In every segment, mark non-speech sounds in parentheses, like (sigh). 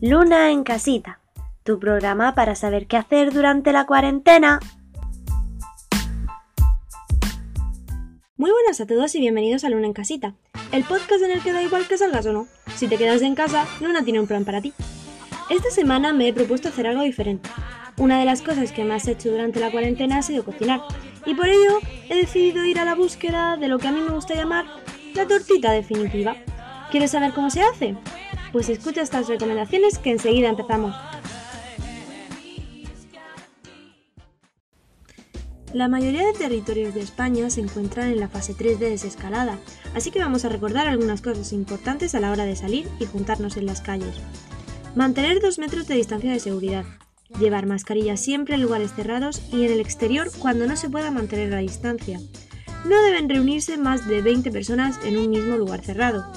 Luna en casita, tu programa para saber qué hacer durante la cuarentena. Muy buenas a todos y bienvenidos a Luna en casita, el podcast en el que da igual que salgas o no. Si te quedas en casa, Luna tiene un plan para ti. Esta semana me he propuesto hacer algo diferente. Una de las cosas que más he hecho durante la cuarentena ha sido cocinar, y por ello he decidido ir a la búsqueda de lo que a mí me gusta llamar la tortita definitiva. ¿Quieres saber cómo se hace? Pues escucha estas recomendaciones que enseguida empezamos. La mayoría de territorios de España se encuentran en la fase 3 de desescalada, así que vamos a recordar algunas cosas importantes a la hora de salir y juntarnos en las calles. Mantener 2 metros de distancia de seguridad. Llevar mascarilla siempre en lugares cerrados y en el exterior cuando no se pueda mantener la distancia. No deben reunirse más de 20 personas en un mismo lugar cerrado.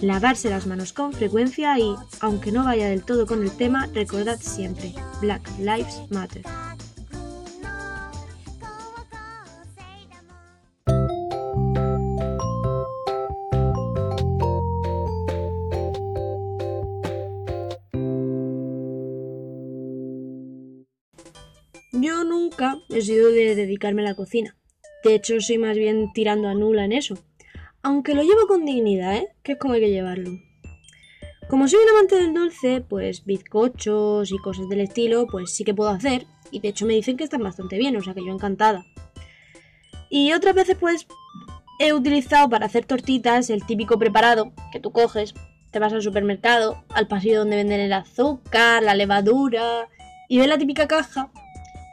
Lavarse las manos con frecuencia y, aunque no vaya del todo con el tema, recordad siempre, Black Lives Matter. Yo nunca he sido de dedicarme a la cocina. De hecho, soy más bien tirando a nula en eso. Aunque lo llevo con dignidad, ¿eh? Que es como hay que llevarlo. Como soy un amante del dulce, pues bizcochos y cosas del estilo, pues sí que puedo hacer. Y de hecho me dicen que están bastante bien, o sea que yo encantada. Y otras veces pues he utilizado para hacer tortitas el típico preparado que tú coges, te vas al supermercado, al pasillo donde venden el azúcar, la levadura, y ves la típica caja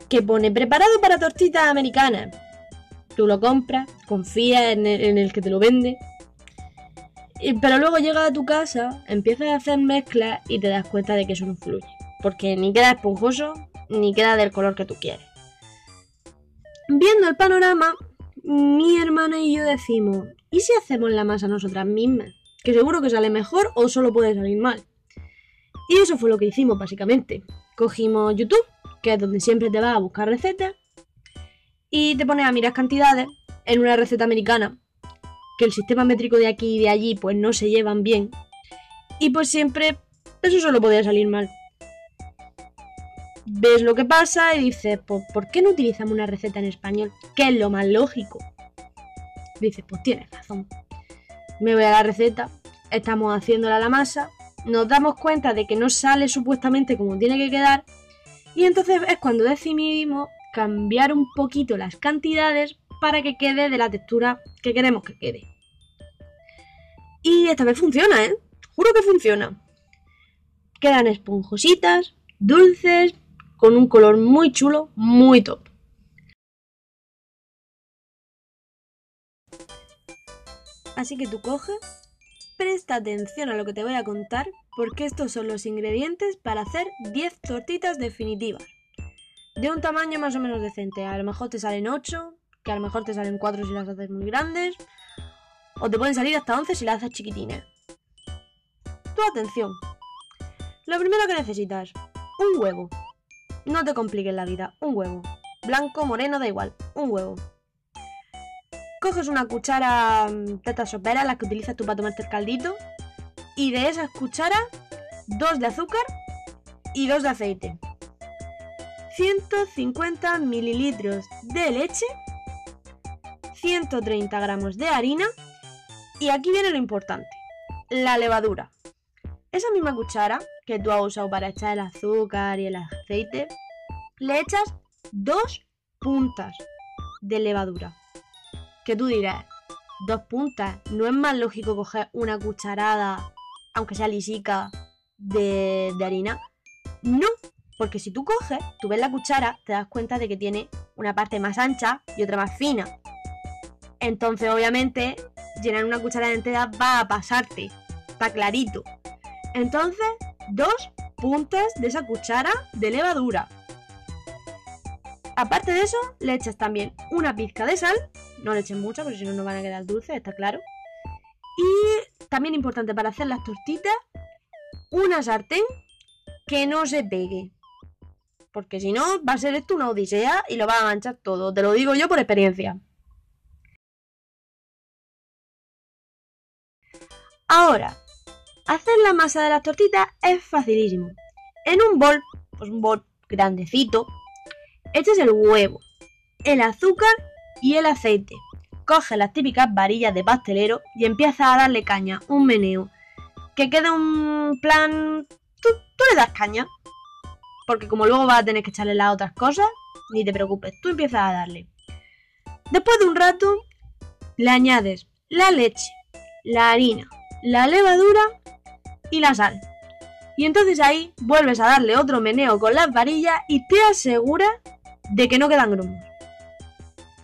que pone preparado para tortitas americanas. Tú lo compras, confías en el, en el que te lo vende. Y- pero luego llegas a tu casa, empiezas a hacer mezclas y te das cuenta de que eso no fluye. Porque ni queda esponjoso, ni queda del color que tú quieres. Viendo el panorama, mi hermana y yo decimos, ¿y si hacemos la masa nosotras mismas? Que seguro que sale mejor o solo puede salir mal. Y eso fue lo que hicimos básicamente. Cogimos YouTube, que es donde siempre te vas a buscar recetas, y te pones a mirar cantidades en una receta americana, que el sistema métrico de aquí y de allí pues no se llevan bien, y pues siempre eso solo podía salir mal. Ves lo que pasa y dices, pues ¿por qué no utilizamos una receta en español? Que es lo más lógico. Dices, pues tienes razón. Me voy a la receta, estamos haciéndola la masa, nos damos cuenta de que no sale supuestamente como tiene que quedar, y entonces es cuando decidimos cambiar un poquito las cantidades para que quede de la textura que queremos que quede. Y esta vez funciona, ¿eh? Juro que funciona. Quedan esponjositas, dulces, con un color muy chulo, muy top. Así que tú coges, presta atención a lo que te voy a contar, porque estos son los ingredientes para hacer 10 tortitas definitivas. De un tamaño más o menos decente. A lo mejor te salen 8, que a lo mejor te salen 4 si las haces muy grandes, o te pueden salir hasta 11 si las haces chiquitines. Tu atención. Lo primero que necesitas, un huevo. No te compliques la vida, un huevo. Blanco, moreno, da igual, un huevo. Coges una cuchara mm, de estas las que utilizas tú para tomarte el caldito, y de esas cucharas, dos de azúcar y dos de aceite. 150 mililitros de leche, 130 gramos de harina y aquí viene lo importante, la levadura. Esa misma cuchara que tú has usado para echar el azúcar y el aceite, le echas dos puntas de levadura. Que tú dirás, dos puntas, ¿no es más lógico coger una cucharada, aunque sea lisica, de, de harina? No, porque si tú coges, tú ves la cuchara, te das cuenta de que tiene una parte más ancha y otra más fina. Entonces, obviamente, llenar una cuchara entera va a pasarte. Está clarito. Entonces, dos puntas de esa cuchara de levadura. Aparte de eso, le echas también una pizca de sal. No le eches mucha, porque si no, no van a quedar dulces, está claro. Y también importante para hacer las tortitas, una sartén que no se pegue. Porque si no, va a ser esto una odisea y lo va a manchar todo. Te lo digo yo por experiencia. Ahora, Hacer la masa de las tortitas es facilísimo. En un bol, pues un bol grandecito, echas el huevo, el azúcar y el aceite. Coge las típicas varillas de pastelero y empieza a darle caña, un meneo. Que quede un plan... Tú le das caña. Porque como luego vas a tener que echarle las otras cosas, ni te preocupes, tú empiezas a darle. Después de un rato, le añades la leche, la harina, la levadura y la sal. Y entonces ahí vuelves a darle otro meneo con las varillas y te aseguras de que no quedan grumos.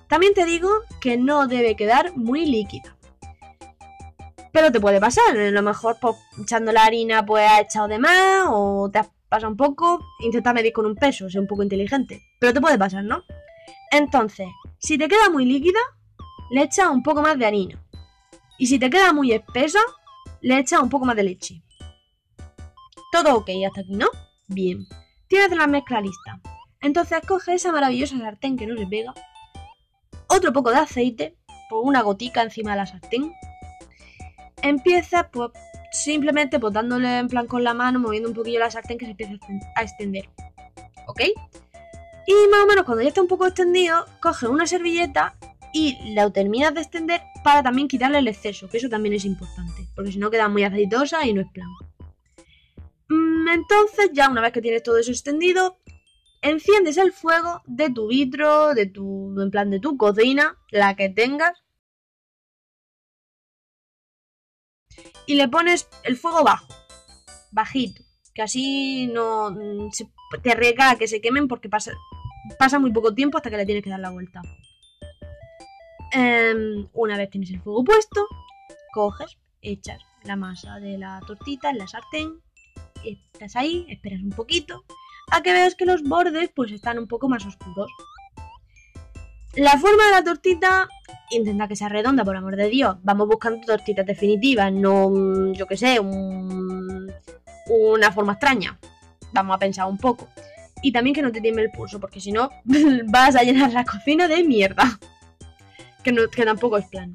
También te digo que no debe quedar muy líquida. Pero te puede pasar, a lo mejor pues, echando la harina pues has echado de más o te has pasado un poco, intenta medir con un peso, sé un poco inteligente. Pero te puede pasar, ¿no? Entonces, si te queda muy líquida, le echas un poco más de harina. Y si te queda muy espesa, le echas un poco más de leche. Todo ok hasta aquí, ¿no? Bien. Tienes la mezcla lista. Entonces coge esa maravillosa sartén que no se pega, otro poco de aceite, por una gotica encima de la sartén. Empieza pues simplemente pues, dándole en plan con la mano, moviendo un poquillo la sartén que se empieza a extender. ¿Ok? Y más o menos cuando ya está un poco extendido, coge una servilleta y la terminas de extender para también quitarle el exceso, que eso también es importante, porque si no queda muy aceitosa y no es plan. Mm, entonces, ya una vez que tienes todo eso extendido, enciendes el fuego de tu vitro, de tu, en plan de tu cocina, la que tengas, y le pones el fuego bajo, bajito, que así no mm, te arriesga a que se quemen porque pasa, pasa muy poco tiempo hasta que le tienes que dar la vuelta. Em, una vez tienes el fuego puesto, coges, echas la masa de la tortita en la sartén, estás ahí, esperas un poquito, a que veas que los bordes pues están un poco más oscuros. La forma de la tortita, intenta que sea redonda, por amor de Dios. Vamos buscando tortitas definitivas, no, yo que sé, una forma extraña. Vamos a pensar un poco. Y también que no te tiemble el pulso, porque si no, (laughs) vas a llenar la cocina de mierda. Que, no, que tampoco es plano.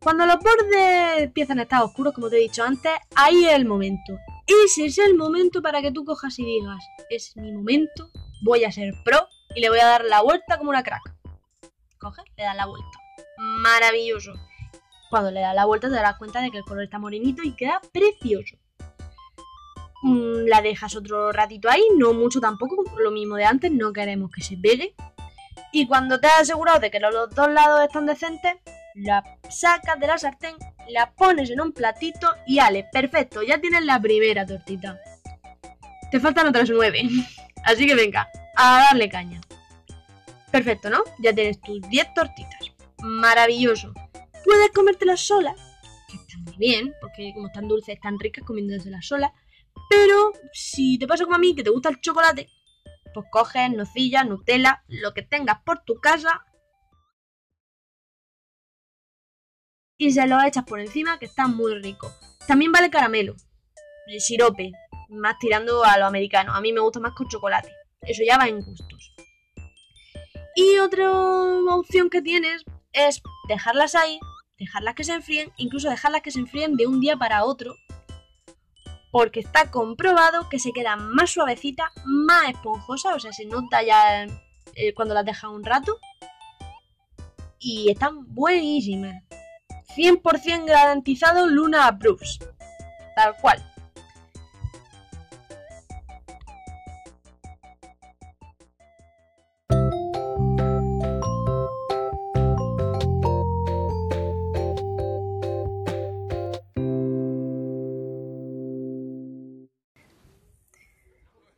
Cuando los bordes empiezan a estar oscuros, como te he dicho antes, ahí es el momento. Ese es el momento para que tú cojas y digas, es mi momento, voy a ser pro y le voy a dar la vuelta como una crack. Coge, le das la vuelta. Maravilloso. Cuando le das la vuelta te darás cuenta de que el color está morenito y queda precioso. Mm, la dejas otro ratito ahí, no mucho tampoco, lo mismo de antes, no queremos que se pegue. Y cuando te has asegurado de que los dos lados están decentes, la sacas de la sartén, la pones en un platito y ale, perfecto, ya tienes la primera tortita. Te faltan otras nueve. (laughs) Así que venga, a darle caña. Perfecto, ¿no? Ya tienes tus 10 tortitas. Maravilloso. Puedes comértelas solas, que está muy bien, porque como están dulces, están ricas comiéndoselas solas. Pero si te pasa como a mí, que te gusta el chocolate, pues coges nocilla, Nutella, lo que tengas por tu casa y se lo echas por encima, que está muy rico. También vale caramelo, el sirope, más tirando a lo americano. A mí me gusta más con chocolate. Eso ya va en gustos. Y otra opción que tienes es dejarlas ahí, dejarlas que se enfríen, incluso dejarlas que se enfríen de un día para otro, porque está comprobado que se queda más suavecita, más esponjosa, o sea, se nota ya eh, cuando las dejas un rato. Y están buenísimas. 100% garantizado Luna Approves. Tal cual.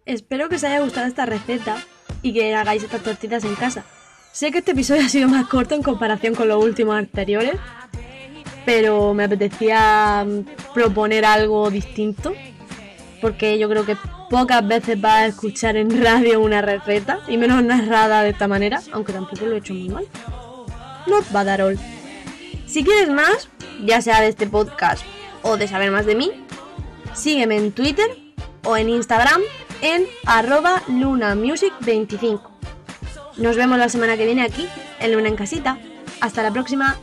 Espero que os haya gustado esta receta y que hagáis estas tortitas en casa. Sé que este episodio (laughs) ha sido más corto en comparación con los últimos anteriores, pero me apetecía mm, proponer algo distinto, porque yo creo que pocas veces vas a escuchar en radio una receta, y menos narrada de esta manera, aunque tampoco lo he hecho muy mal. No va a dar all. Si quieres más, ya sea de este podcast o de saber más de mí, sígueme en Twitter o en Instagram en arroba lunamusic25. Nos vemos la semana que viene aquí, en Luna en Casita. Hasta la próxima.